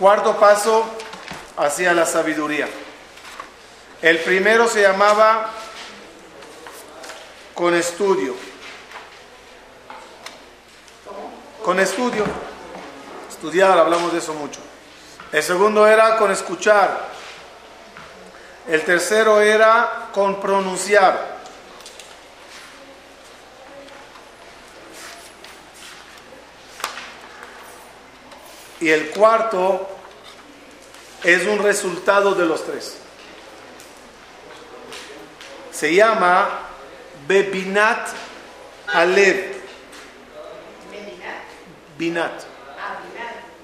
Cuarto paso hacia la sabiduría. El primero se llamaba con estudio. Con estudio. Estudiar, hablamos de eso mucho. El segundo era con escuchar. El tercero era con pronunciar. Y el cuarto es un resultado de los tres. Se llama Bebinat Alev. Binat.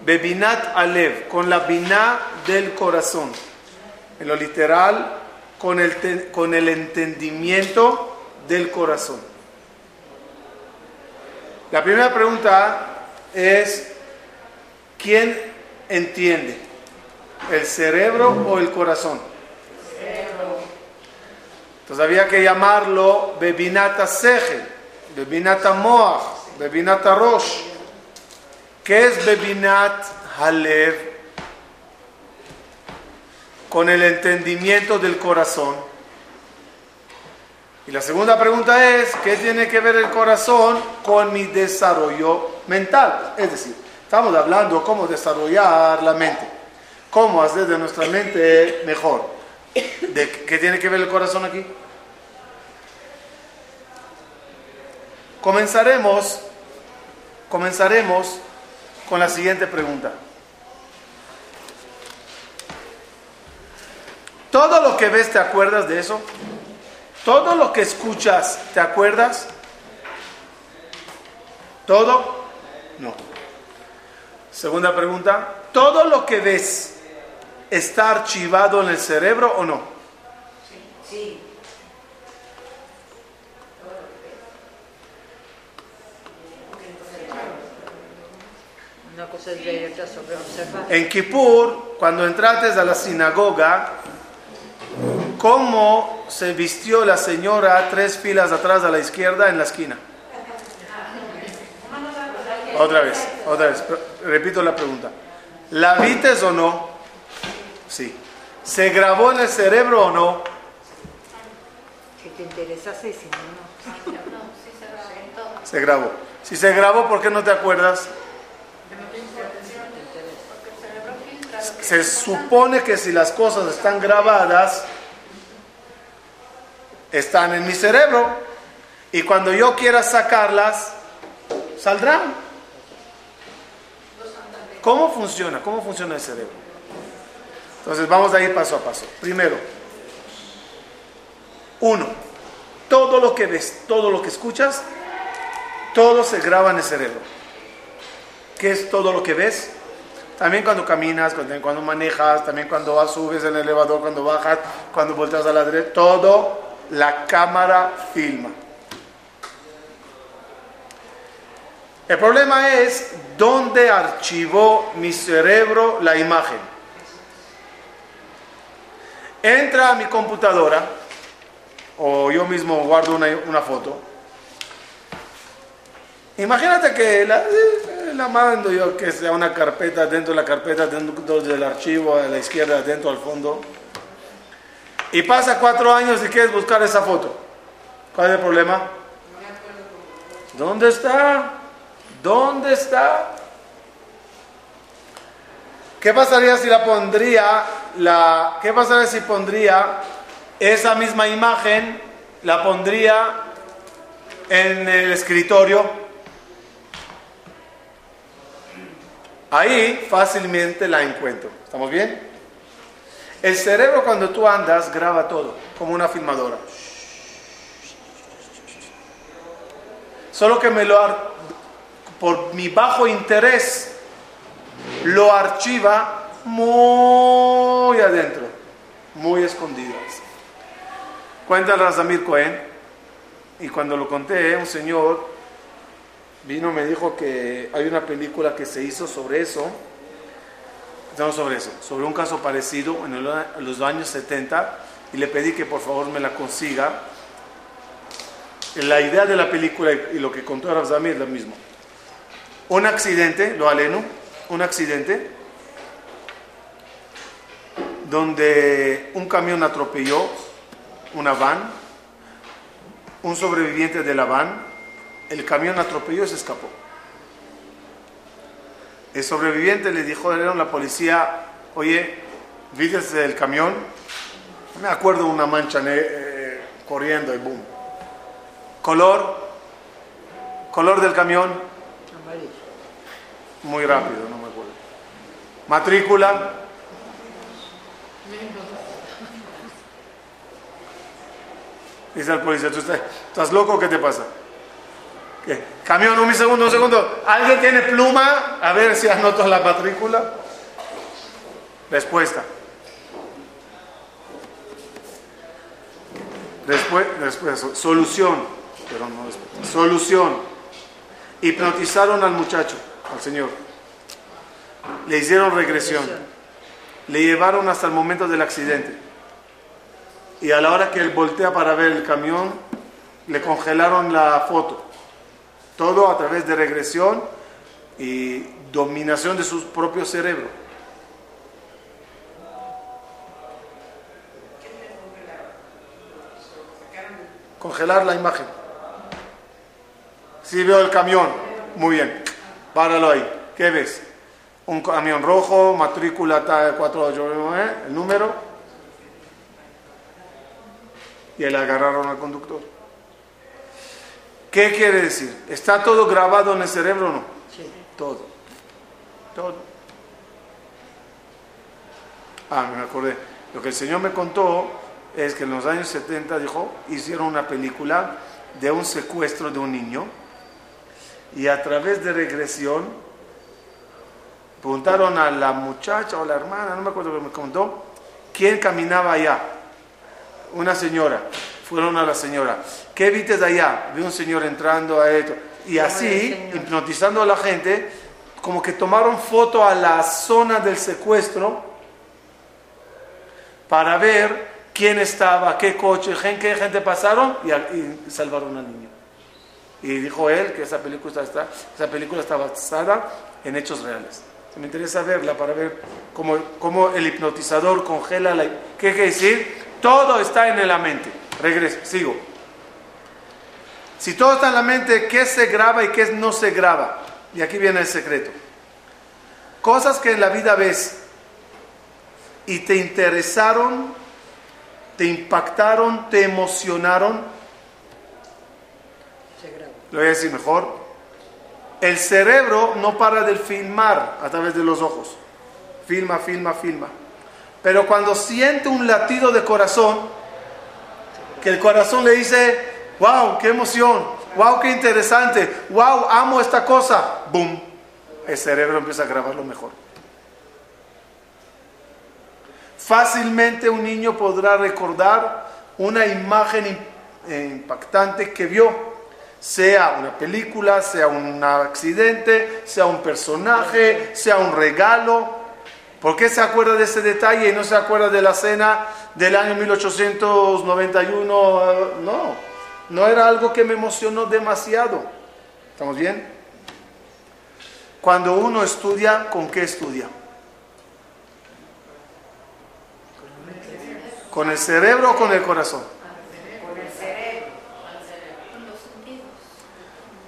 Bebinat Alev, con la biná del corazón. En lo literal, con el, con el entendimiento del corazón. La primera pregunta es, ¿quién entiende? ¿El cerebro o el corazón? Entonces había que llamarlo Bebinata Seje, Bebinata Moach, Bebinata Rosh. ¿Qué es Bebinat Halev? Con el entendimiento del corazón. Y la segunda pregunta es, ¿qué tiene que ver el corazón con mi desarrollo mental? Es decir, estamos hablando cómo desarrollar la mente, cómo hacer de nuestra mente mejor. ¿De ¿Qué tiene que ver el corazón aquí? Comenzaremos, comenzaremos con la siguiente pregunta. Todo lo que ves, ¿te acuerdas de eso? Todo lo que escuchas, ¿te acuerdas? ¿Todo? No. Segunda pregunta. ¿Todo lo que ves está archivado en el cerebro o no? Sí. Una cosa es directa sobre observar. En Kippur, cuando entrates a la sinagoga, ¿cómo se vistió la señora tres filas atrás a la izquierda en la esquina? Otra vez, otra vez, repito la pregunta. ¿La vites o no? Sí. ¿Se grabó en el cerebro o no? Que te interesase si no, no. Se grabó. Si se grabó, ¿por qué no te acuerdas? Se supone que si las cosas están grabadas, están en mi cerebro. Y cuando yo quiera sacarlas, saldrán. ¿Cómo funciona? ¿Cómo funciona el cerebro? Entonces vamos a ir paso a paso. Primero, uno, todo lo que ves, todo lo que escuchas, todo se graba en el cerebro. ¿Qué es todo lo que ves? También cuando caminas, cuando, manejas, también cuando subes en el elevador, cuando bajas, cuando volteas a la derecha, todo la cámara filma. El problema es dónde archivó mi cerebro la imagen. Entra a mi computadora, o yo mismo guardo una, foto. Imagínate que la, la, mando yo que sea una carpeta dentro de la carpeta, dentro del archivo, a la izquierda, dentro al fondo. Y pasa cuatro años y quieres buscar esa foto. ¿Cuál es el problema? ¿Dónde está? ¿Dónde está? ¿Qué pasaría si la pondría, la, qué pasaría si pondría esa misma imagen, la pondría en el escritorio? Ahí fácilmente la encuentro. ¿Estamos bien? El cerebro cuando tú andas graba todo, como una filmadora. Solo que me lo por mi bajo interés lo archiva muy adentro, muy escondido. Cuenta Razamir Cohen, y cuando lo conté, un señor vino y me dijo que hay una película que se hizo sobre eso, no sobre eso, sobre un caso parecido en, los años 70, y le pedí que por favor me la consiga. La idea de la película y lo que contó Razamir es lo mismo. Un accidente, lo aleno, un accidente. donde un camión atropelló una van, un sobreviviente de la van, el camión atropelló y se escapó. El sobreviviente le dijo a la policía, oye, ¿viste el camión? Me acuerdo una mancha eh, corriendo y boom. Color, color del camión. Muy rápido, no me acuerdo. Matrícula. Dice el policía, ¿tú estás, loco qué te pasa? ¿Qué? Camión, un segundo, un segundo. ¿Alguien tiene pluma? A ver si anoto la matrícula. Respuesta. Después, después, solución. Pero no. Solución. Hipnotizaron al muchacho, al señor. Le hicieron regresión. Le llevaron hasta el momento del accidente. Y a la hora que él voltea para ver el camión, le congelaron la foto. Todo a través de regresión y dominación de su propio cerebro. Congelar la imagen. Si veo el camión, muy bien, páralo ahí. ¿Qué ves? Un camión rojo, matrícula 489, el número. Y le agarraron al conductor. ¿Qué quiere decir? ¿Está todo grabado en el cerebro o no? Sí. Todo. Todo. Ah, me acordé. Lo que el Señor me contó es que en los años 70, dijo, hicieron una película de un secuestro de un niño y a través de regresión preguntaron a la muchacha o la hermana, no me acuerdo que me contó, quién caminaba allá. Una señora. Fueron a la señora. ¿Qué viste de allá? Vi un señor entrando a esto. Y así, hipnotizando a la gente, como que tomaron foto a la zona del secuestro para ver quién estaba, qué coche, qué gente pasaron y, y salvaron al niño. Y dijo él que esa película está, esa película está basada en hechos reales. Me interesa verla para ver cómo, cómo el hipnotizador congela la... ¿Qué quiere decir? Todo está en la mente. Regreso, sigo. Si todo está en la mente, ¿qué se graba y qué no se graba? Y aquí viene el secreto. Cosas que en la vida ves y te interesaron, te impactaron, te emocionaron. Lo voy a decir mejor. El cerebro no para de filmar a través de los ojos. Filma, filma, filma. Pero cuando siente un latido de corazón, que el corazón le dice, wow, qué emoción, wow, qué interesante, wow, amo esta cosa, boom, el cerebro empieza a grabarlo mejor. Fácilmente un niño podrá recordar una imagen impactante que vio, sea una película, sea un accidente, sea un personaje, sea un regalo. ¿Por qué se acuerda de ese detalle y no se acuerda de la cena del año 1891? No, no era algo que me emocionó demasiado. ¿Estamos bien? Cuando uno estudia, ¿con qué estudia? ¿Con el cerebro o con el corazón?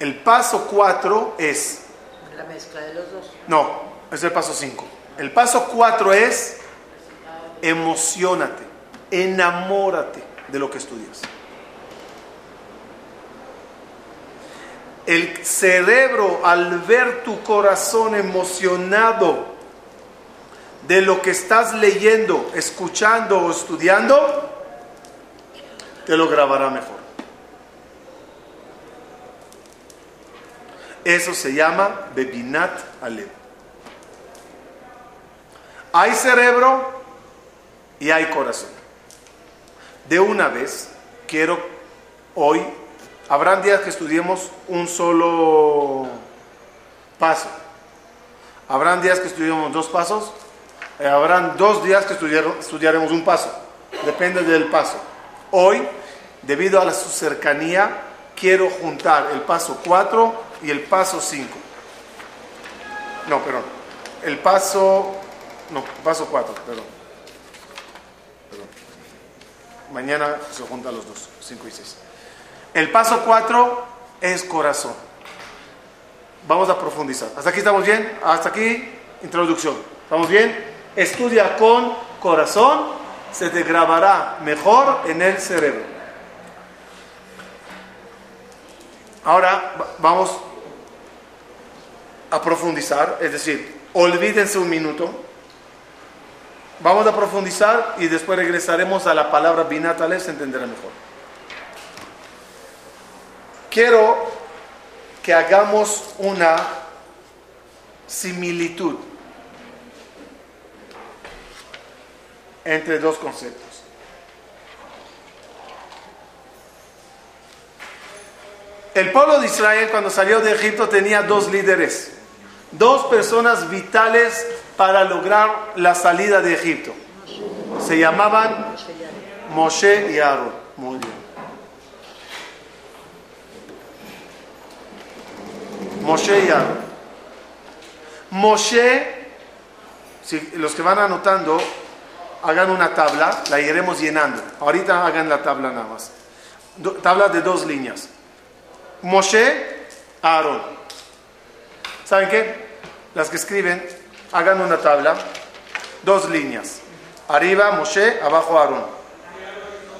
El paso 4 es, La mezcla de los dos. no, es el paso 5. El paso 4 es emocionate, enamórate de lo que estudias. El cerebro al ver tu corazón emocionado de lo que estás leyendo, escuchando o estudiando, te lo grabará mejor. Eso se llama Bebinat Alev. Hay cerebro y hay corazón. De una vez, quiero hoy, habrán días que estudiemos un solo paso. Habrán días que estudiemos dos pasos. Eh, habrán dos días que estudiar- estudiaremos un paso. Depende del paso. Hoy, debido a la, su cercanía, quiero juntar el paso 4 y el paso 5. No, perdón. El paso, no, paso 4, perdón. Mañana se juntan los dos, 5 y 6. El paso 4 es corazón. Vamos a profundizar. ¿Hasta aquí estamos bien? Hasta aquí, introducción. ¿Estamos bien? Estudia con corazón, se te grabará mejor en el cerebro. Ahora vamos a profundizar, es decir, olvídense un minuto. Vamos a profundizar y después regresaremos a la palabra binatales, se entenderá mejor. Quiero que hagamos una similitud entre dos conceptos. El pueblo de Israel cuando salió de Egipto tenía dos líderes, dos personas vitales para lograr la salida de Egipto. Se llamaban Moshe y Aarón. Muy bien. Moshe y Aarón. Moshe, si los que van anotando, hagan una tabla, la iremos llenando. Ahorita hagan la tabla nada más. tabla de dos líneas. Moshe, Aarón. ¿Saben qué? Las que escriben, hagan una tabla, dos líneas. Arriba Moshe, abajo Aarón.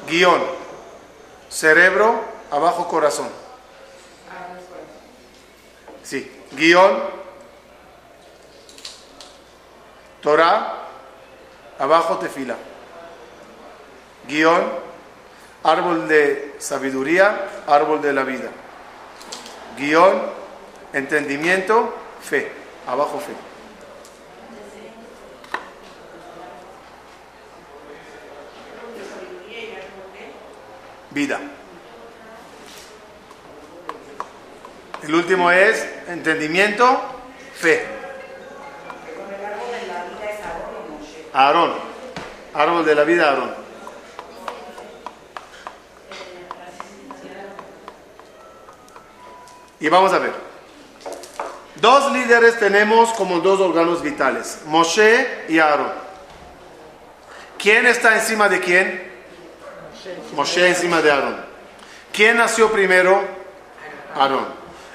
Guión. Cerebro, abajo corazón. Sí. Guión. Torah, abajo tefila. Guión. Árbol de sabiduría, árbol de la vida. Guión, entendimiento, fe. Abajo fe. Vida. El último es entendimiento, fe. Aarón. Árbol de la vida, Aarón. Y vamos a ver. Dos líderes tenemos como dos órganos vitales, Moshe y Aarón. ¿Quién está encima de quién? Moshe encima de Aarón. ¿Quién nació primero? Aarón.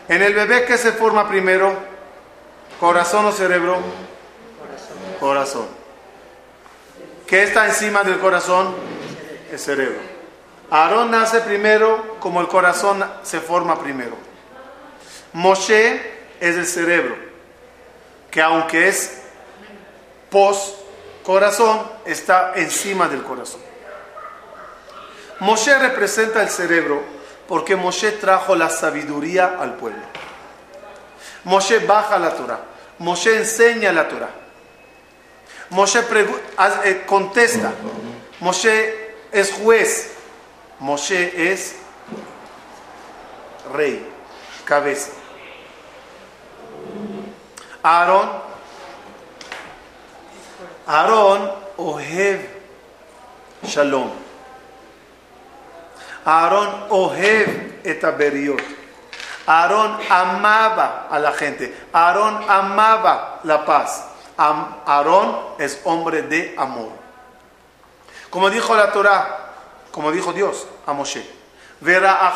En el bebé, ¿qué se forma primero? ¿Corazón o cerebro? Corazón. ¿Qué está encima del corazón? El cerebro. Aarón nace primero como el corazón se forma primero. Moshe es el cerebro, que aunque es post corazón, está encima del corazón. Moshe representa el cerebro porque Moshe trajo la sabiduría al pueblo. Moshe baja la Torah. Moshe enseña la Torah. Moshe eh, contesta. Moshe es juez. Moshe es rey, cabeza. Aarón, Aarón, Ohev, Shalom. Aarón, Ohev, etaberiot. Aarón amaba a la gente. Aarón amaba la paz. Aarón es hombre de amor. Como dijo la Torah, como dijo Dios a Moshe, verá.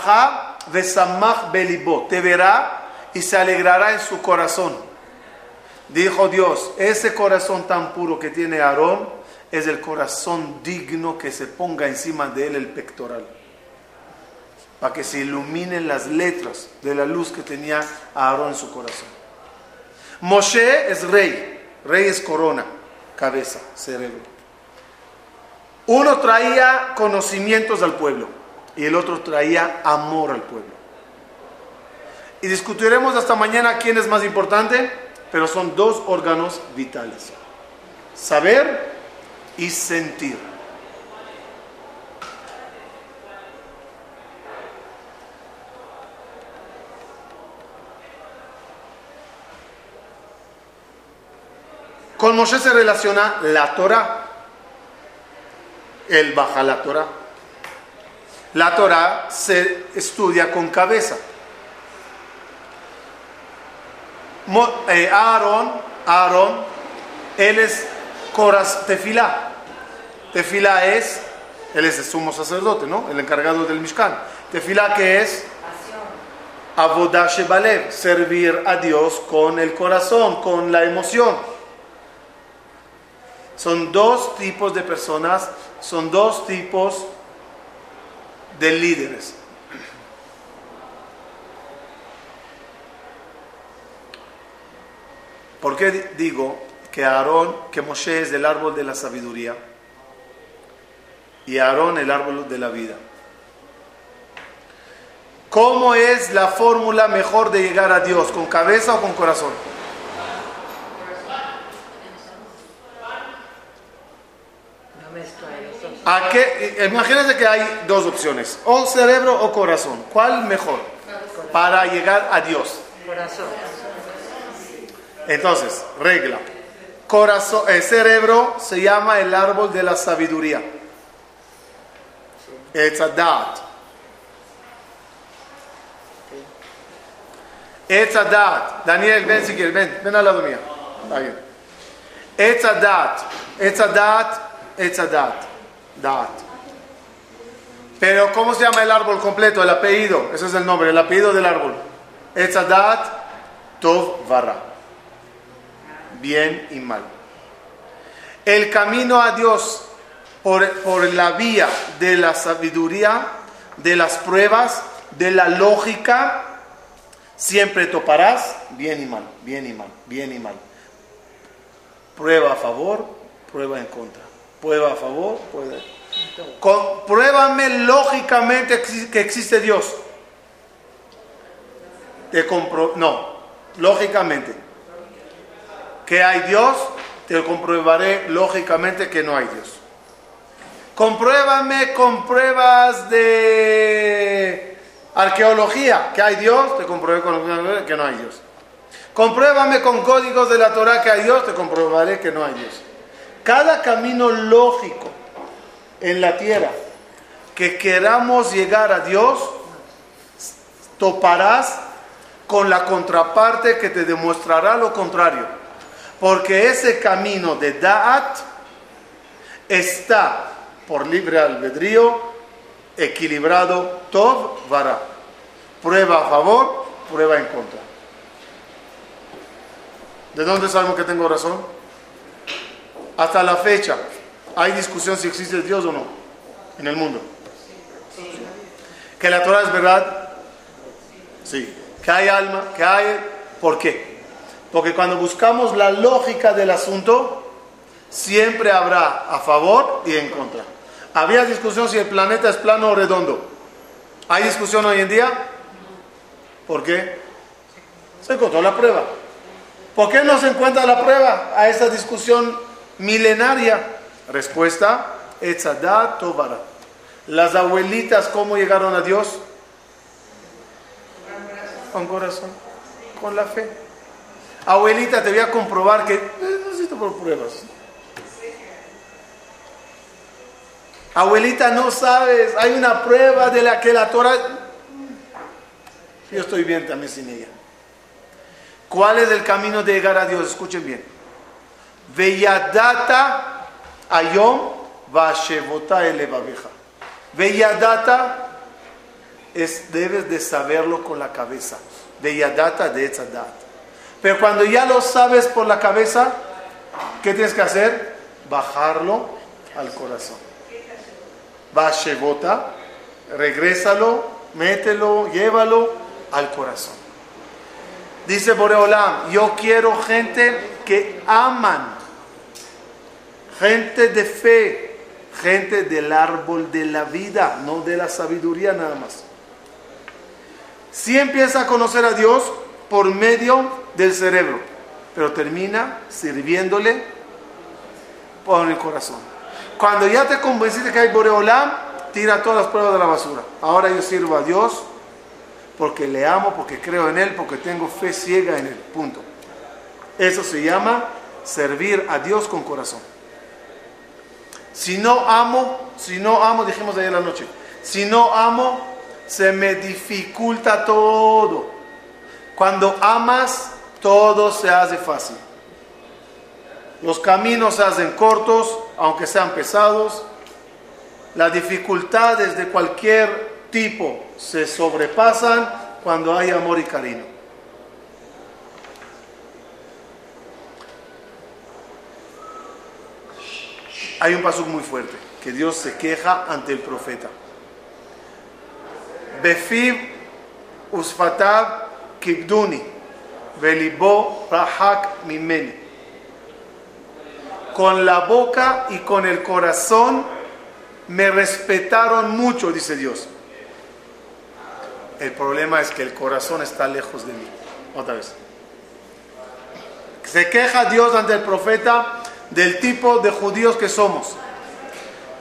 Te verá y se alegrará en su corazón. Dijo Dios, ese corazón tan puro que tiene Aarón es el corazón digno que se ponga encima de él el pectoral. Para que se iluminen las letras de la luz que tenía Aarón en su corazón. Moshe es rey, rey es corona, cabeza, cerebro. Uno traía conocimientos al pueblo y el otro traía amor al pueblo. Y discutiremos hasta mañana quién es más importante, pero son dos órganos vitales. Saber y sentir. Con Moshe se relaciona la Torah. Él baja la Torah. La Torah se estudia con cabeza. Eh, Aarón, Aarón, él es Coraz Tefilá. Tefilá es Él es el sumo sacerdote, ¿no? El encargado del Mishkan. Tefilá que es Avodah Shebalev, servir a Dios con el corazón, con la emoción. Son dos tipos de personas, son dos tipos de líderes. ¿Por qué digo que Aarón, que Moshe es del árbol de la sabiduría y Aarón el árbol de la vida? ¿Cómo es la fórmula mejor de llegar a Dios? ¿Con cabeza o con corazón? ¿A qué? Imagínense que hay dos opciones, o cerebro o corazón. ¿Cuál mejor para llegar a Dios? Corazón. Entonces, regla. Corazón, el cerebro se llama el árbol de la sabiduría. Etzadat. Etzadat. Daniel, ven si quieres, ven, ven al lado mío. Está bien. Etzadat. Etzadat. Etzadat. Dat. Pero, ¿cómo se llama el árbol completo? El apellido. Ese es el nombre, el apellido del árbol. Etzadat. Tov Vara bien y mal. El camino a Dios por, por, la vía de la sabiduría, de las pruebas, de la lógica, siempre toparás bien y mal, bien y mal, bien y mal. Prueba a favor, prueba en contra. Prueba a favor, prueba. Compruébame lógicamente que existe Dios. Te compro no, lógicamente que hay Dios, te compruebaré lógicamente que no hay Dios. Compruébame con pruebas de arqueología que hay Dios, te compruebo que no hay Dios. Compruébame con códigos de la Torah que hay Dios, te comprobaré que no hay Dios. Cada camino lógico en la tierra que queramos llegar a Dios, toparás con la contraparte que te demostrará lo contrario. Porque ese camino de Da'at está por libre albedrío, equilibrado, Tov Vara. Prueba a favor, prueba en contra. ¿De dónde sabemos que tengo razón? Hasta la fecha, hay discusión si existe Dios o no en el mundo. Que la Torah es verdad, sí. Que hay alma, que hay. ¿Por qué? Porque cuando buscamos la lógica del asunto, siempre habrá a favor y en contra. Había discusión si el planeta es plano o redondo. ¿Hay discusión hoy en día? ¿Por qué? Se encontró la prueba. ¿Por qué no se encuentra la prueba a esa discusión milenaria? Respuesta, Etzadat Tovara. Las abuelitas, ¿cómo llegaron a Dios? Con corazón, con la fe. Abuelita, te voy a comprobar que eh, no necesito por pruebas. Abuelita, no sabes, hay una prueba de la que la Torah... Yo estoy bien también sin ella. ¿Cuál es el camino de llegar a Dios? Escuchen bien. Veyadata ayom vashevota elevabeja. Veyadata es, debes de saberlo con la cabeza. Veyadata de etzadat. Pero cuando ya lo sabes por la cabeza, ¿qué tienes que hacer? Bajarlo al corazón. Va Shebota, regrésalo, mételo, llévalo al corazón. Dice Boreolam, yo quiero gente que aman, gente de fe, gente del árbol de la vida, no de la sabiduría nada más. Si empieza a conocer a Dios por medio del cerebro, pero termina sirviéndole por el corazón. Cuando ya te convenciste que hay Boreolam, tira todas las pruebas de la basura. Ahora yo sirvo a Dios porque le amo, porque creo en Él, porque tengo fe ciega en Él. Punto. Eso se llama servir a Dios con corazón. Si no amo, si no amo, dijimos ayer la noche, si no amo, se me dificulta todo. Cuando amas, todo se hace fácil. Los caminos se hacen cortos, aunque sean pesados. Las dificultades de cualquier tipo se sobrepasan cuando hay amor y cariño. Hay un paso muy fuerte, que Dios se queja ante el profeta. Befib usfatab Con la boca y con el corazón me respetaron mucho, dice Dios. El problema es que el corazón está lejos de mí. Otra vez. Se queja Dios ante el profeta del tipo de judíos que somos.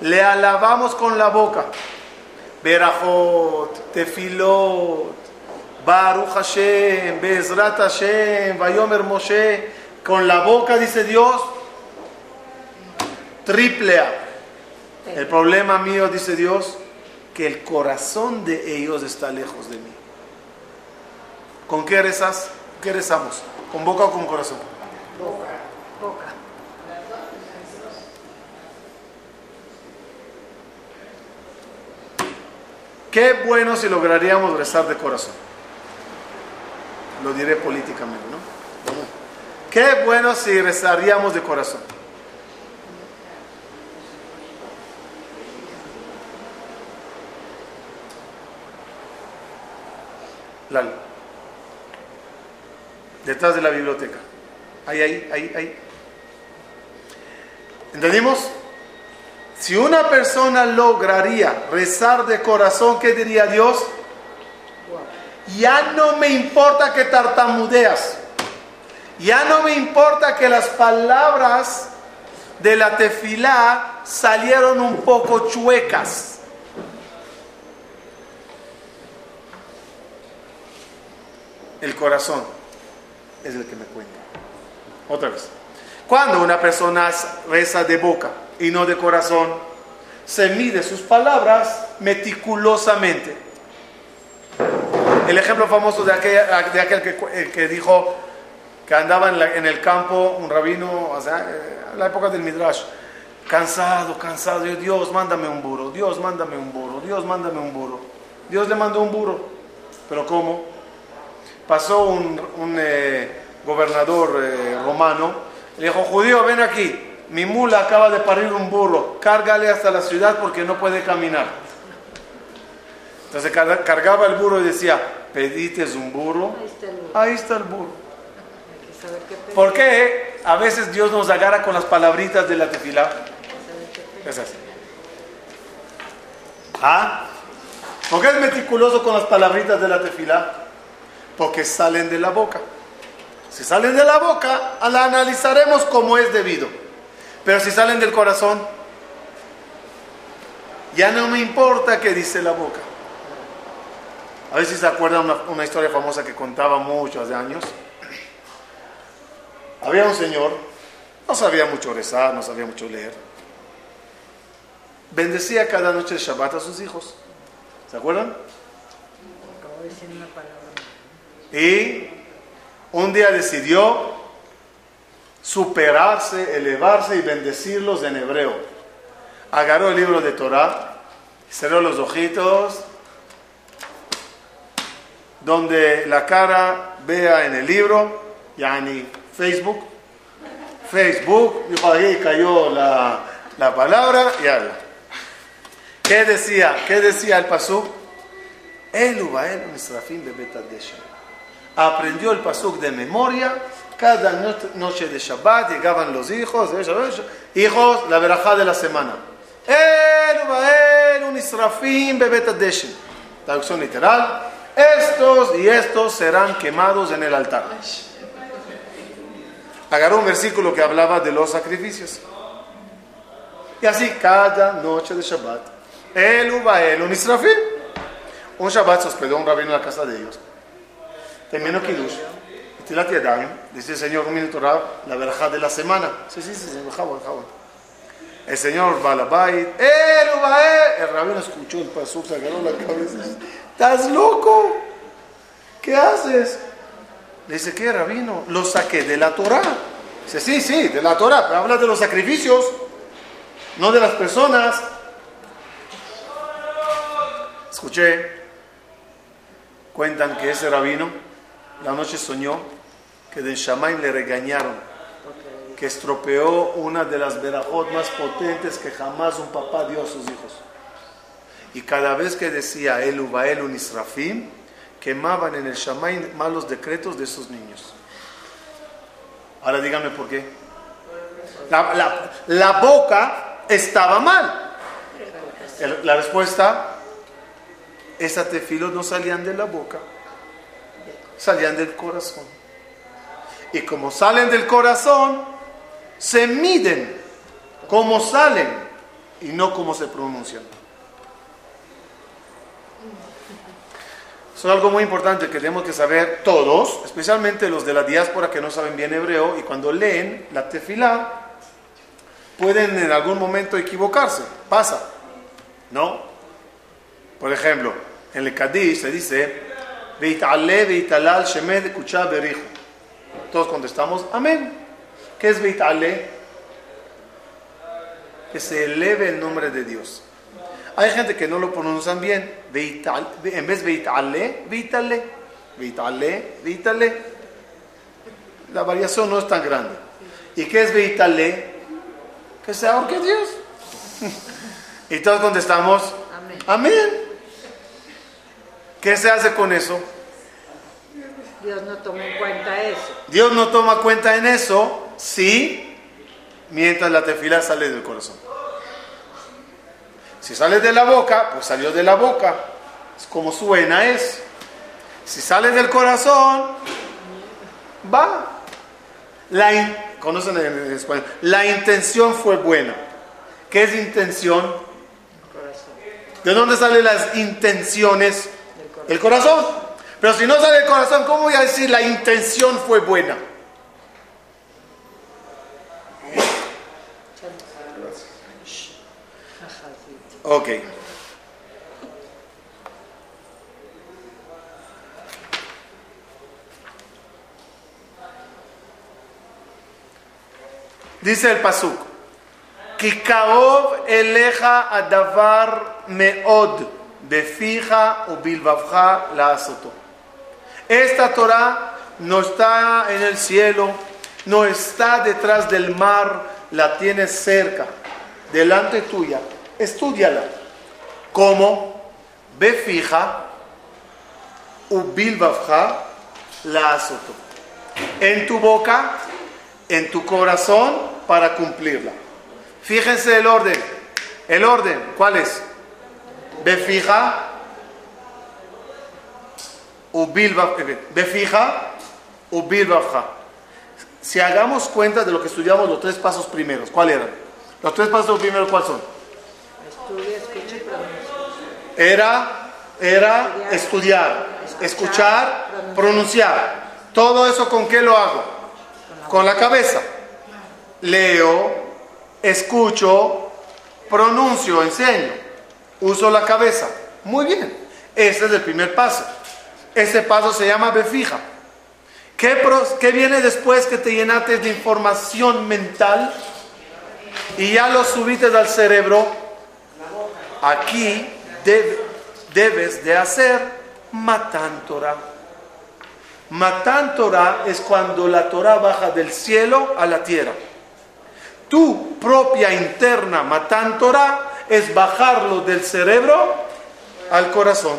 Le alabamos con la boca. Berajot, Tefilot, Baruch Hashem, Bezrat Hashem, Vayomer Moshe. Con la boca, dice Dios, triple A. El problema mío, dice Dios, que el corazón de ellos está lejos de mí. ¿Con qué rezas? ¿Qué rezamos? ¿Con boca o con corazón? Boca. Boca. Qué bueno si lograríamos rezar de corazón. Lo diré políticamente, ¿no? Qué bueno si rezaríamos de corazón. Lalo. Detrás de la biblioteca. Ahí, ahí, ahí, ahí. ¿Entendimos? Si una persona lograría rezar de corazón, ¿qué diría Dios? Ya no me importa que tartamudeas. Ya no me importa que las palabras de la tefilá salieron un poco chuecas. El corazón es el que me cuenta. Otra vez. Cuando una persona reza de boca y no de corazón, se mide sus palabras meticulosamente. El ejemplo famoso de aquel, que, dijo que andaba en, el campo, un rabino, o eh, en la época del Midrash, cansado, cansado, Dios, mándame un burro, Dios, mándame un burro, Dios, mándame un burro. Dios le mandó un burro, pero ¿cómo? Pasó un, un, eh, gobernador eh, romano, le dijo, judío, ven aquí, mi mula acaba de parir un burro, cárgale hasta la ciudad porque no puede caminar. Entonces carga- cargaba el burro y decía, pedites un burro, Ahí está el ahí está el burro. Hay que saber qué pedir. ¿Por qué a veces Dios nos agarra con las palabritas de la pedir. Es así. ¿Ah? ¿Por qué es meticuloso con las palabritas de la tefilá? Porque salen de la boca. Si salen de la boca, la analizaremos como es debido. Pero si salen del corazón, ya no me importa qué dice la boca. A ver si se acuerdan una, una historia famosa que contaba mucho hace años. Había un señor, no sabía mucho rezar, no sabía mucho leer. Bendecía cada noche de Shabbat a sus hijos. ¿Se acuerdan? Acabo de decir una palabra. Y un día decidió superarse, elevarse y bendecirlos en hebreo. Agarró el libro de Torah, cerró los ojitos, donde la cara vea en el libro, yani Facebook, Facebook, dijo ahí cayó la, la palabra y habla. ¿Qué decía? ¿Qué decía el pasú? Elu bael misrafim bebet Adeshem. Aprendió el pasuk de memoria. Cada no- noche de Shabbat llegaban los hijos, de hijos, la verajá de la semana. Elu bael misrafim bebet Adeshem. Traducción literal. Estos y estos serán quemados en el altar. Agarró un versículo que hablaba de los sacrificios. Y así cada noche de Shabbat. Elu bael misrafim. Un Shabbat se hospedó un rabino en la casa de ellos. Terminó Kiddush. Tilat Yadayim. Dice el Señor, un minuto Rab, la verajá de la semana. Sí, sí, sí, sí, jabón, jabón. El Señor va a la bait. ¡Eh, Bae! El rabino escuchó el pasuk, se agarró la cabeza. ¿Estás loco? ¿Qué haces? Le dice, ¿qué, rabino? Lo saqué de la Torah. Dice, sí, sí, de la Torah, pero habla de los sacrificios, no de las personas. Escuché, cuentan que ese rabino la noche soñó que de Shamaim le regañaron, que estropeó una de las verajot más potentes que jamás un papá dio a sus hijos. Y cada vez que decía Elu Baelu Nisrafim, quemaban en el Shamaim malos decretos de esos niños. Ahora díganme por qué. La, la boca estaba mal. La respuesta, esas tefilos no salían de la boca, salían del corazón. Y como salen del corazón, se miden como salen y no como se pronuncian. Eso es algo muy importante que tenemos que saber todos, especialmente los de la diáspora que no saben bien hebreo y cuando leen la tefilá pueden en algún momento equivocarse. Pasa, ¿no? Por ejemplo, en el Kadish se dice, Veitalal, Shemed, Berijo. Todos contestamos, Amén. ¿Qué es Veitale? Que se eleve el nombre de Dios. Hay gente que no lo pronuncian bien. En vez de Veitale, Veitale. Veitale, Veitale. La variación no es tan grande. ¿Y qué es Veitale? Que se ahorque Dios. y todos contestamos, Amén. Amén. ¿Qué se hace con eso? Dios no tomó en cuenta eso. Dios no toma cuenta en eso, sí, mientras la tefila sale del corazón. Si sale de la boca, pues salió de la boca. Es como suena es. Si sale del corazón, va. La in- conocen en español. La intención fue buena. ¿Qué es intención? ¿De dónde salen las intenciones? Del corazón. El corazón. Pero si no sale el corazón, ¿cómo voy a decir la intención fue buena? Ajá, sí. Ok. Dice el pasuk. Kikaov eleja adavar meod befija o bilbavja la azoto. Esta Torah no está en el cielo, no está detrás del mar, la tienes cerca, delante tuya. Estúdiala. Como befija o bilbavja la azoto. En tu boca, en tu corazón, para cumplirla. Fíjense el orden. El orden, ¿cuál es? Befija o bilbavja. Befija o bilbavja. Si hagamos cuenta de lo que estudiamos los tres pasos primeros, ¿cuál eran? Los tres pasos primeros, ¿cuáles son? Era, era estudiar, escuchar, pronunciar. Todo eso con qué lo hago? Con la cabeza. Leo, escucho, pronuncio, enseño. Uso la cabeza. Muy bien. Ese es el primer paso. Ese paso se llama befija. ¿Qué, pros- qué viene después que te llenaste de información mental y ya lo subiste al cerebro? Aquí deb- debes de hacer matan Torah. Matan Torah es cuando la Torah baja del cielo a la tierra. Tu propia interna matan Torah es bajarlo del cerebro al corazón.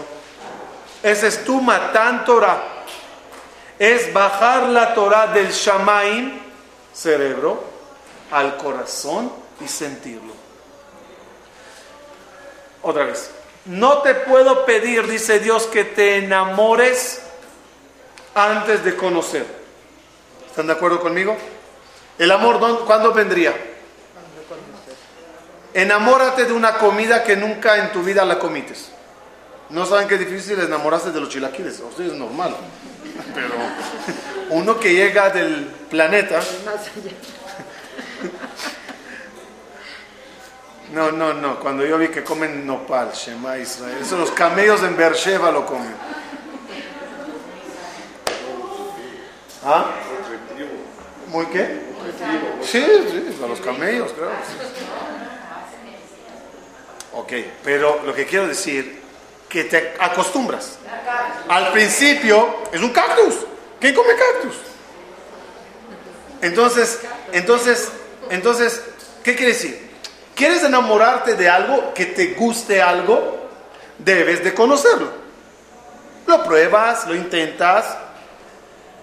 Ese es tu matan Torah. Es bajar la Torah del Shamaim, cerebro, al corazón y sentirlo. Otra vez. No te puedo pedir, dice Dios, que te enamores antes de conocer. ¿Están de acuerdo conmigo? El amor, ¿dónde- ¿cuándo vendría? Enamórate de una comida que nunca en tu vida la comites. No saben qué difícil es enamorarse de los chilaquiles. A ustedes es normal. Pero uno que llega del planeta. No, no, no. Cuando yo vi que comen nopal, Shema Israel. Eso los camellos en Beersheba lo comen. ¿Ah? ¿Muy qué? Sí, sí, para los camellos, claro. Ok, pero lo que quiero decir que te acostumbras. Al principio es un cactus. ¿Quién come cactus? Entonces, entonces, entonces, ¿qué quiere decir? ¿Quieres enamorarte de algo, que te guste algo? Debes de conocerlo. Lo pruebas, lo intentas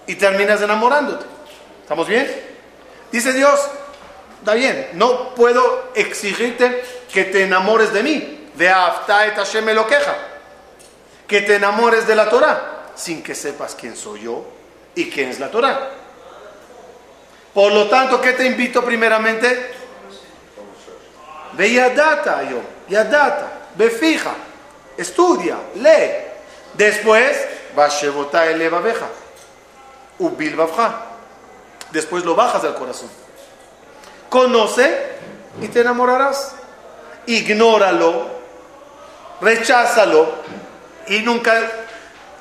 y terminas enamorándote. ¿Estamos bien? Dice Dios, está bien, no puedo exigirte que te enamores de mí. De et Hashem lo queja. Que te enamores de la Torah sin que sepas quién soy yo y quién es la Torah. Por lo tanto, ¿qué te invito primeramente? Ve yadata yo, yadata, ve fija, estudia, lee. Después, va shevota eleva veja, ubil Después lo bajas al corazón. Conoce y te enamorarás. Ignóralo, recházalo y nunca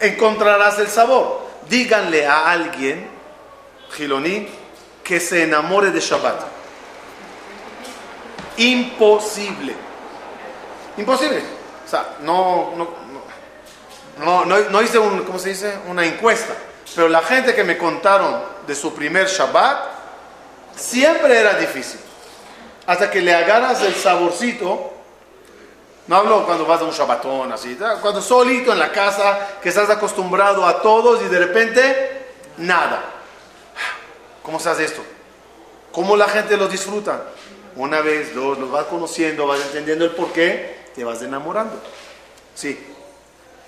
encontrarás el sabor. Díganle a alguien, Giloní, que se enamore de Shabbat. Imposible. Imposible. O sea, no, no, no, no, hice un, ¿cómo se dice? una encuesta. Pero la gente que me contaron de su primer Shabbat, siempre era difícil. Hasta que le agarras el saborcito. No hablo cuando vas a un Shabbatón, así. Cuando solito en la casa, que estás acostumbrado a todos y de repente, nada. ¿Cómo se hace esto? ¿Cómo la gente lo disfruta? Una vez, dos, los vas conociendo, vas entendiendo el porqué, te vas enamorando. Sí.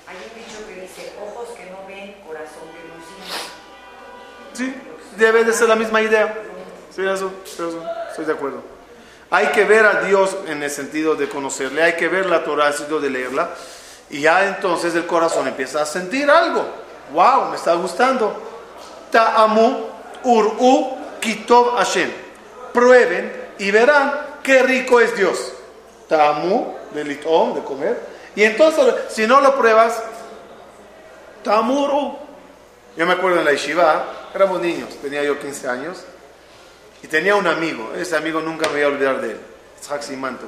Hay un dicho que dice, ojos que no ven, corazón que no siente. Sí, debe de ser la misma idea. Sí, eso, eso, estoy de acuerdo. Hay que ver a Dios en el sentido de conocerle, hay que ver la Torah en el sentido de leerla, y ya entonces el corazón empieza a sentir algo. ¡Wow! Me está gustando. Ta'amu Ur'u Kitov Hashem. Prueben y verán qué rico es Dios. Tamu, de litón, de comer. Y entonces, si no lo pruebas, Tamuru. Yo me acuerdo en la yeshiva, éramos niños, tenía yo 15 años, y tenía un amigo, ese amigo nunca me voy a olvidar de él, Simanto.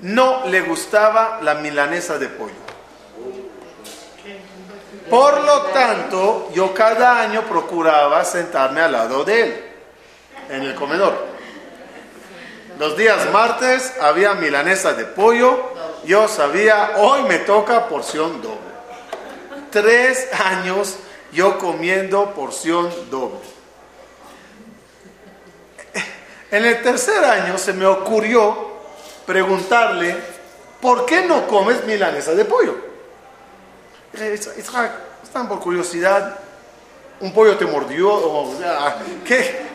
No le gustaba la milanesa de pollo. Por lo tanto, yo cada año procuraba sentarme al lado de él, en el comedor. Los días martes había milanesa de pollo, yo sabía, hoy me toca porción doble. Tres años yo comiendo porción doble. En el tercer año se me ocurrió preguntarle, ¿por qué no comes milanesa de pollo? Isaac, están por curiosidad, un pollo te mordió, o, ¿qué?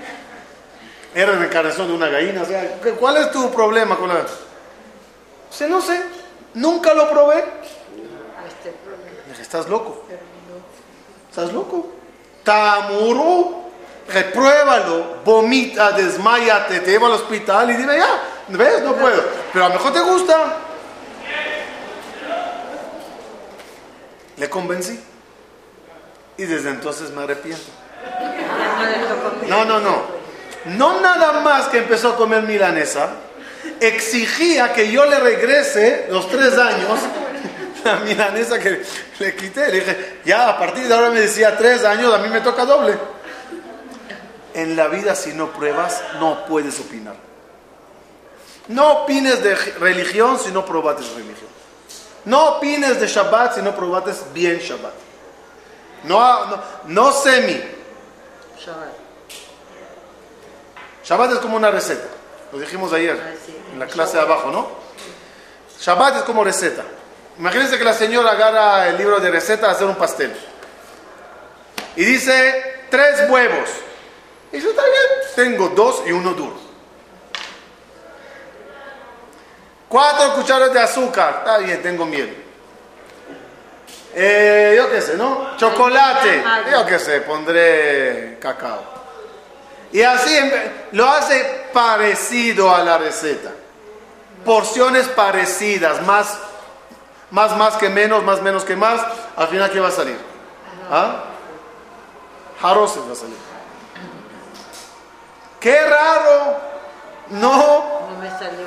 Era la encarnación de una gallina, o sea, ¿cuál es tu problema con la... O no sé, nunca lo probé. Estás loco. Estás loco. Tamuru, repruébalo, vomita, desmayate, te lleva al hospital y dime, ya, ¿ves? No puedo. Pero a lo mejor te gusta. Le convencí. Y desde entonces me arrepiento. No, no, no. No nada más que empezó a comer milanesa, exigía que yo le regrese los tres años la milanesa que le quité. Le dije, ya a partir de ahora me decía tres años, a mí me toca doble. En la vida si no pruebas, no puedes opinar. No opines de religión si no probates religión. No opines de Shabbat si no probates bien Shabbat. No, no, no semi. Shabbat. Shabbat es como una receta. Lo dijimos ayer ah, en la clase de abajo, ¿no? Shabbat es como receta. Imagínense que la señora agarra el libro de receta a hacer un pastel. Y dice tres huevos. Y dice, está bien, tengo dos y uno duro. Cuatro cucharas de azúcar. Está bien, tengo miel. Eh, yo qué sé, ¿no? Chocolate. Yo qué sé, pondré cacao. Y así lo hace parecido a la receta. Porciones parecidas, más, más, más que menos, más, menos que más. Al final, ¿qué va a salir? ¿Ah? Jaroses va a salir. ¡Qué raro! No,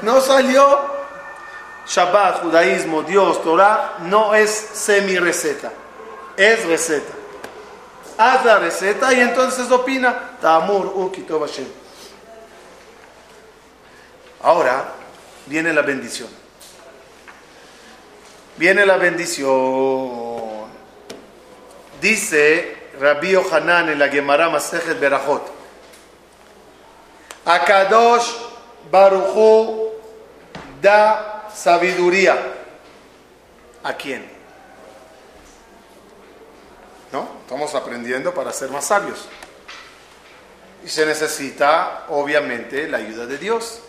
no, salió. Shabbat, judaísmo, Dios, Torah, no es semi receta, es receta. Haz la receta y entonces opina. Tamur. Ahora viene la bendición. Viene la bendición. Dice Rabbi Hanan en la Gemara Masejet Berajot. Akadosh Baruchu da sabiduría. ¿A quién? ¿No? Estamos aprendiendo para ser más sabios. Y se necesita, obviamente, la ayuda de Dios.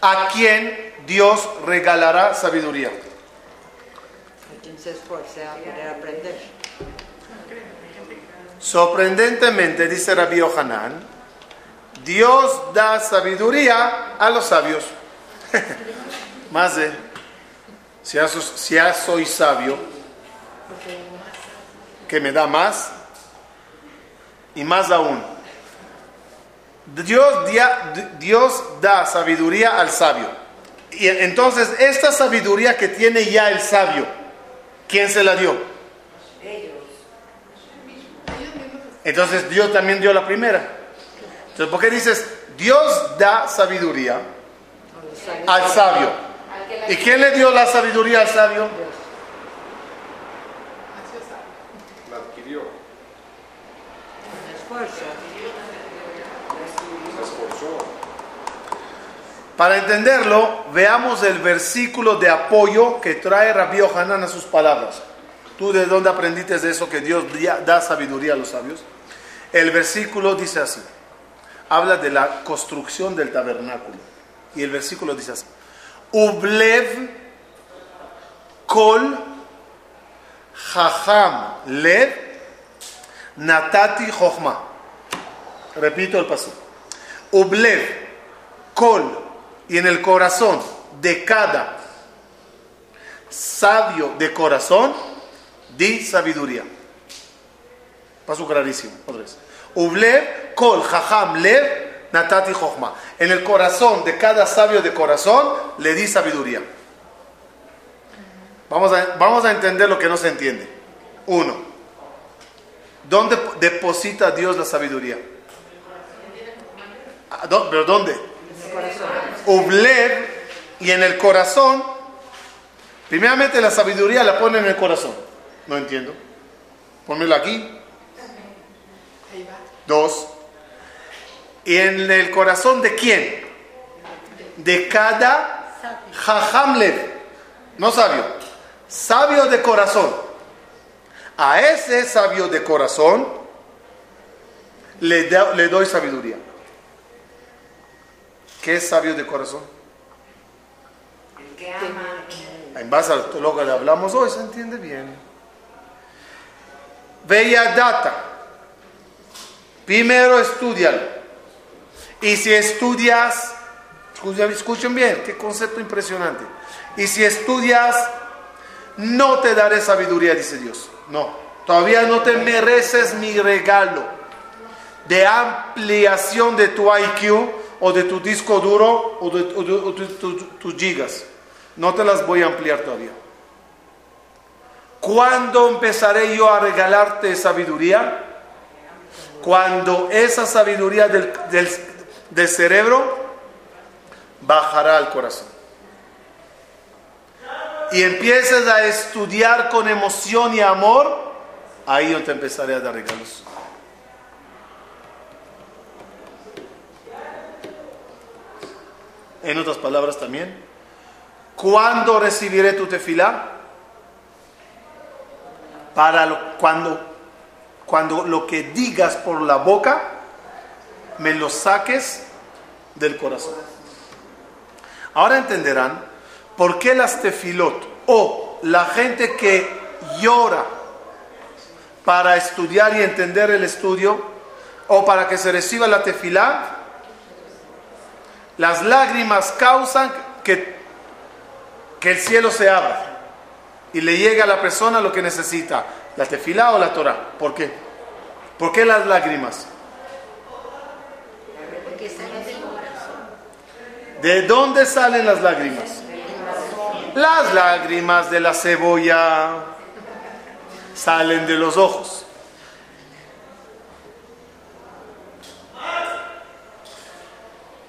¿A quién Dios regalará sabiduría? A quien se esfuerce a poder aprender. Sorprendentemente, dice Rabbi Hanan, Dios da sabiduría a los sabios. Más de, si ya, si ya soy sabio, que me da más y más aún. Dios, Dios da sabiduría al sabio. Y entonces, esta sabiduría que tiene ya el sabio, ¿quién se la dio? Entonces Dios también dio la primera. Entonces, ¿por qué dices Dios da sabiduría al sabio? ¿Y quién le dio la sabiduría al sabio? La adquirió. Para entenderlo, veamos el versículo de apoyo que trae Rabbi Hanan a sus palabras. ¿Tú de dónde aprendiste de eso que Dios da sabiduría a los sabios? El versículo dice así, habla de la construcción del tabernáculo. Y el versículo dice así, Ublev kol jajam lev natati jochma. Repito el paso. Ublev kol y en el corazón de cada sabio de corazón, di sabiduría. Paso clarísimo, otra vez. Ublev, kol, jajam, lev, natati, jochma. En el corazón de cada sabio de corazón le di sabiduría. Vamos a, vamos a entender lo que no se entiende. Uno, ¿dónde deposita Dios la sabiduría? ¿Pero dónde? Ublev y en el corazón. Primeramente la sabiduría la pone en el corazón. No entiendo. Pónmelo aquí. Dos. ¿Y en el corazón de quién? De cada jajamlev, no sabio, sabio de corazón. A ese sabio de corazón le, le doy sabiduría. ¿Qué es sabio de corazón? El que ama. En base a lo que le hablamos hoy, se entiende bien. Bella data. Primero estudialo. Y si estudias, escuchen bien, qué concepto impresionante. Y si estudias, no te daré sabiduría, dice Dios. No, todavía no te mereces mi regalo de ampliación de tu IQ o de tu disco duro o de, tus gigas. No te las voy a ampliar todavía. ¿Cuándo empezaré yo a regalarte sabiduría? cuando esa sabiduría del, cerebro bajará al corazón. Y empieces a estudiar con emoción y amor, ahí yo te empezaré a dar regalos. En otras palabras también, ¿cuándo recibiré tu tefilá? Para lo, cuando cuando lo que digas por la boca, me lo saques del corazón. Ahora entenderán por qué las tefilot o la gente que llora para estudiar y entender el estudio o para que se reciba la tefilá, las lágrimas causan que, que el cielo se abra y le llegue a la persona lo que necesita, la tefilá o la Torah. ¿Por qué? ¿Por qué las lágrimas? ¿De dónde salen las lágrimas? Las lágrimas de la cebolla salen de los ojos.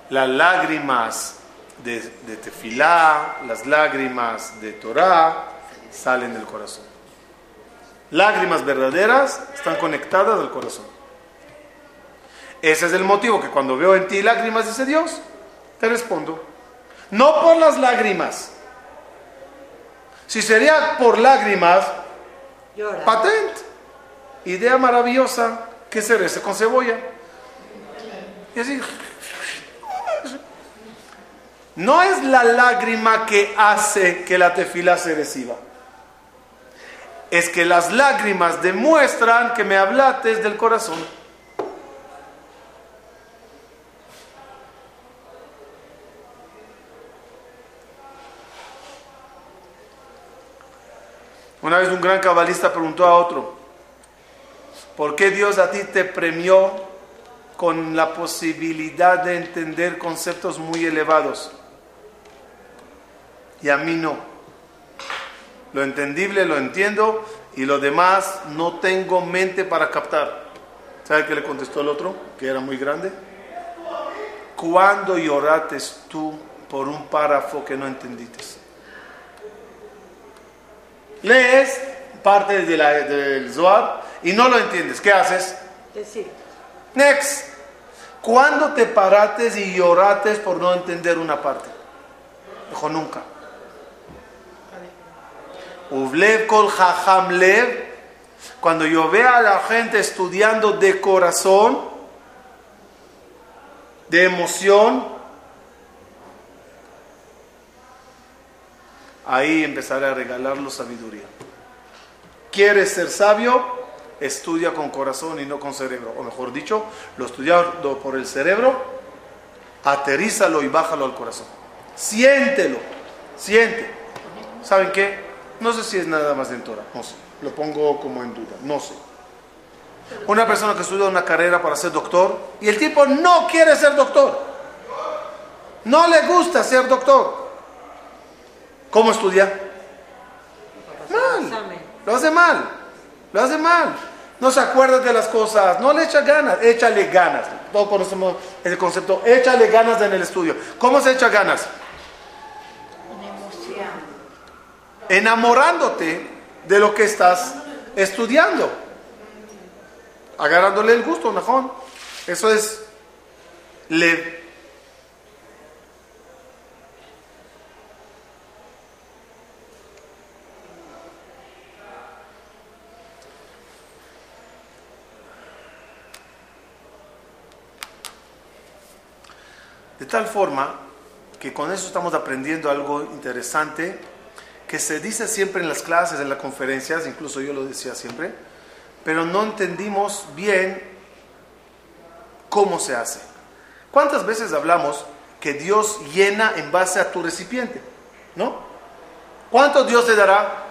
Las lágrimas de, de tefilá, las lágrimas de Torah salen del corazón. Lágrimas verdaderas están conectadas al corazón. Ese es el motivo que cuando veo en ti lágrimas, dice Dios, te respondo. No por las lágrimas. Si sería por lágrimas, Llora. patente. Idea maravillosa que se rece con cebolla. Y así. No es la lágrima que hace que la tefila se reciba. Es que las lágrimas demuestran que me hablates del corazón. Una vez un gran cabalista preguntó a otro, ¿por qué Dios a ti te premió con la posibilidad de entender conceptos muy elevados? Y a mí no. Lo entendible lo entiendo y lo demás no tengo mente para captar. ¿Sabe qué le contestó el otro? Que era muy grande. ¿Cuándo llorates tú por un párrafo que no entendiste? Lees parte de la- del Zohar y no lo entiendes. ¿Qué haces? Decir. Next. ¿Cuándo te parates y llorates por no entender una parte? Dijo nunca. Uvlev kol jajam lev. Cuando yo vea a la gente estudiando de corazón, de emoción, ahí empezaré a regalarlo sabiduría. ¿Quieres ser sabio? Estudia con corazón y no con cerebro. O mejor dicho, lo estudiado por el cerebro, aterrízalo y bájalo al corazón. Siéntelo, siente. ¿Saben qué? No sé si es nada más de no sé. Lo pongo como en duda, no sé. Una persona que estudia una carrera para ser doctor y el tipo no quiere ser doctor. No le gusta ser doctor. ¿Cómo estudia? Mal. Lo hace mal. Lo hace mal. No se acuerda de las cosas. No le echa ganas. Échale ganas. Todos conocemos el concepto. Échale ganas en el estudio. ¿Cómo se echa ganas? Enamorándote de lo que estás estudiando. Agarrándole el gusto, Najón. Eso es le tal forma que con eso estamos aprendiendo algo interesante que se dice siempre en las clases, en las conferencias, incluso yo lo decía siempre, pero no entendimos bien cómo se hace. ¿Cuántas veces hablamos que Dios llena en base a tu recipiente? ¿No? ¿Cuánto Dios te dará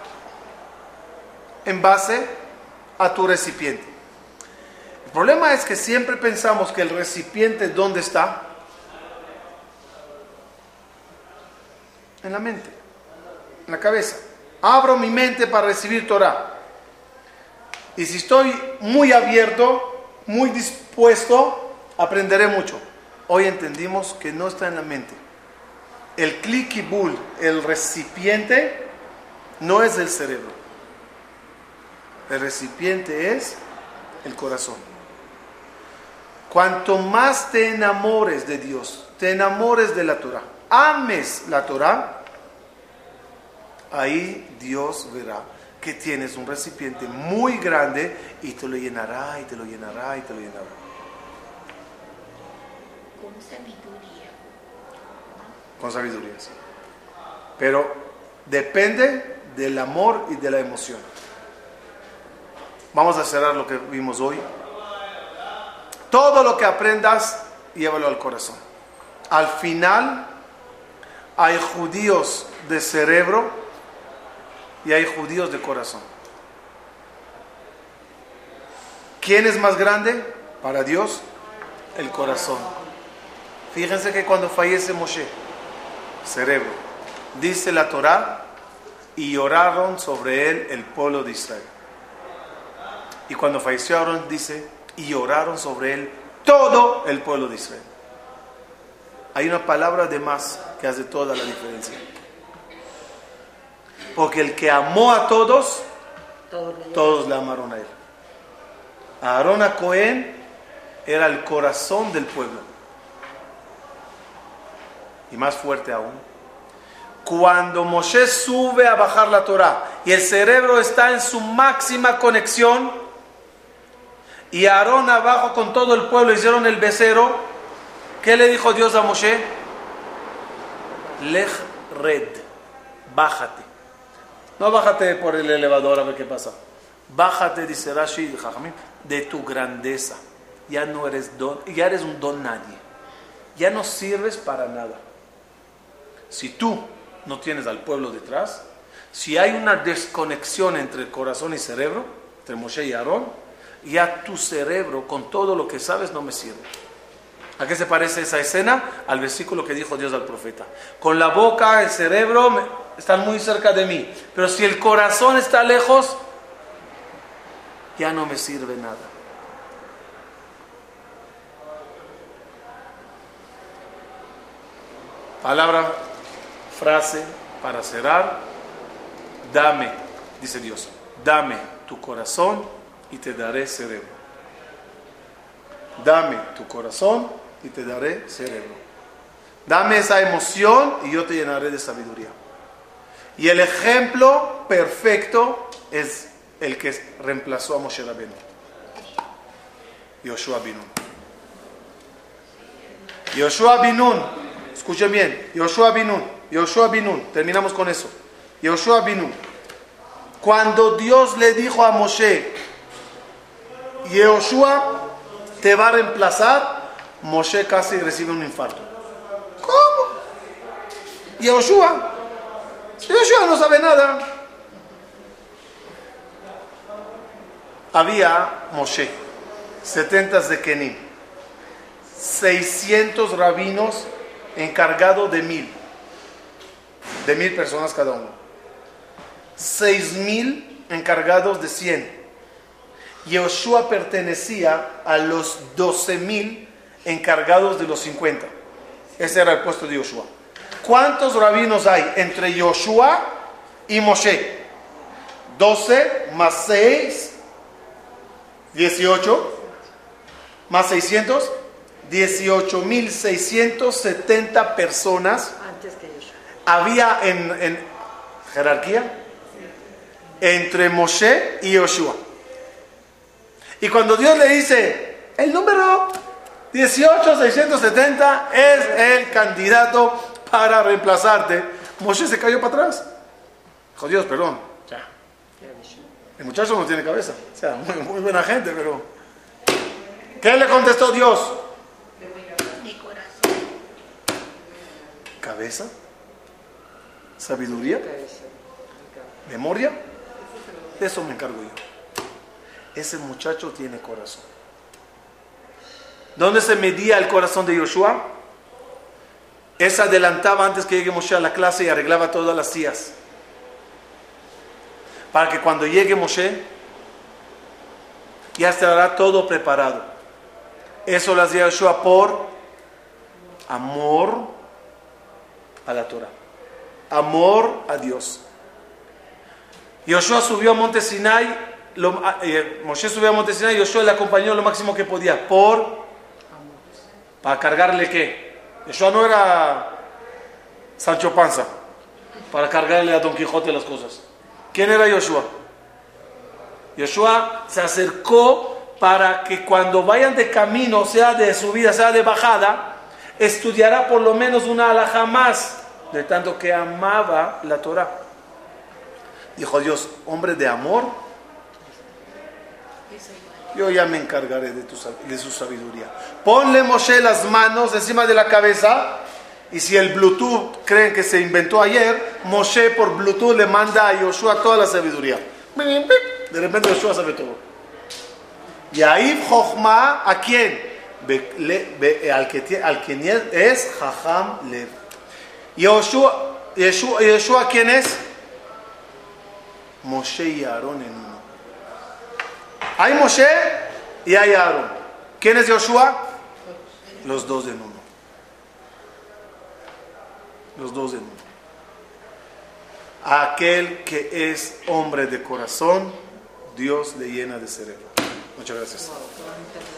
en base a tu recipiente? El problema es que siempre pensamos que el recipiente, ¿dónde está? En la mente, en la cabeza. Abro mi mente para recibir Torah. Y si estoy muy abierto, muy dispuesto, aprenderé mucho. Hoy entendimos que no está en la mente. El clicky bull, el recipiente, no es el cerebro. El recipiente es el corazón. Cuanto más te enamores de Dios, te enamores de la Torah, ames la Torah, ahí Dios verá que tienes un recipiente muy grande y te lo llenará y te lo llenará y te lo llenará. con sabiduría. Con sabiduría, sí. Pero depende del amor y de la emoción. Vamos a cerrar lo que vimos hoy. Todo lo que aprendas, llévalo al corazón. Al final, hay judíos de cerebro y hay judíos de corazón. ¿Quién es más grande? Para Dios, el corazón. Fíjense que cuando fallece Moshe, cerebro, dice la Torá y lloraron sobre él el pueblo de Israel. Y cuando falleció Aarón, dice, y lloraron sobre él todo el pueblo de Israel. Hay una palabra de más que hace toda la diferencia. Porque el que amó a todos, Todos le amaron a él. Aarón a Cohen era el corazón del pueblo. Y más fuerte aún, cuando Moshe sube a bajar la Torah y el cerebro está en su máxima conexión, y Aarón abajo con todo el pueblo hicieron el becerro, ¿qué le dijo Dios a Moshe? Lej red, bájate. No bájate por el elevador a ver qué pasa. Bájate, dice Rashi de tu grandeza. Ya no eres don, ya eres un don nadie. Ya no sirves para nada. Si tú no tienes al pueblo detrás, si hay una desconexión entre el corazón y cerebro, entre Moshe y Aarón, ya tu cerebro con todo lo que sabes no me sirve. ¿A qué se parece esa escena? Al versículo que dijo Dios al profeta. Con la boca, el cerebro están muy cerca de mí, pero si el corazón está lejos, ya no me sirve nada. Palabra, frase para cerrar. Dame, dice Dios, dame tu corazón y te daré cerebro. Dame tu corazón y te daré cerebro. Dame esa emoción y yo te llenaré de sabiduría. Y el ejemplo perfecto es el que reemplazó a Moshe Rabbeinu. Yoshua Binun. Yoshua Binun. Escuchen bien. Yoshua Binun. Yoshua Binun. Terminamos con eso. Yoshua Binun. Cuando Dios le dijo a Moshe, Yoshua te va a reemplazar, Moshe casi recibe un infarto. ¿Cómo? Yoshua. Yoshua no sabe nada. Había Moshe, 70 de Kenim, 600 rabinos encargados de mil, de mil personas cada uno, 6 mil encargados de 100. Yoshua pertenecía a los 12 mil encargados de los 50. Ese era el puesto de Yoshua. ¿Cuántos rabinos hay entre Yoshua y Moshe? 12 más 6, 18, más 600, 18.670 personas Antes que Yoshua. había en, en jerarquía entre Moshe y Yoshua. Y cuando Dios le dice, el número 18670 es el candidato para reemplazarte, Moshe se cayó para atrás. Dijo, Dios, perdón. Ya. El muchacho no tiene cabeza. O sea, muy, muy buena gente, pero... ¿Qué le contestó Dios? Mi corazón. ¿Cabeza? ¿Sabiduría? ¿Memoria? De eso me encargo yo. Ese muchacho tiene corazón. ¿Dónde se medía el corazón de Joshua? Ese adelantaba antes que llegue Moshe a la clase y arreglaba todas las sillas. Para que cuando llegue Moshe, ya estará todo preparado. Eso lo hacía Joshua por amor a la Torah. Amor a Dios. Yoshua subió a Monte Sinai, lo- ah, eh, subió a Monte Sinai y Yoshua le acompañó lo máximo que podía. ¿Por? ¿Para cargarle qué? Yoshua no era Sancho Panza para cargarle a Don Quijote las cosas. ¿Quién era Yoshua? Yoshua se acercó para que cuando vayan de camino, sea de subida, sea de bajada, estudiará por lo menos una alhaja más, de tanto que amaba la Torah. Dijo Dios, hombre de amor, yo ya me encargaré de, su sabiduría. Ponle Moshe las manos encima de la cabeza y si el Bluetooth creen que se inventó ayer, Moshe por Bluetooth le manda a Yoshua toda la sabiduría. De repente Yoshua sabe todo. Y ahí Jochma, ¿a quién? Be- le- be- al, que, al que nie- es Jajam Lev. Yoshua, Yeshua, Yeshua, ¿quién es? Moshe y Aarón en. Hay Moshe y hay Aarón. ¿Quién es Joshua? Los dos en uno. Los dos en uno. Aquel que es hombre de corazón, Dios le llena de cerebro. Muchas gracias.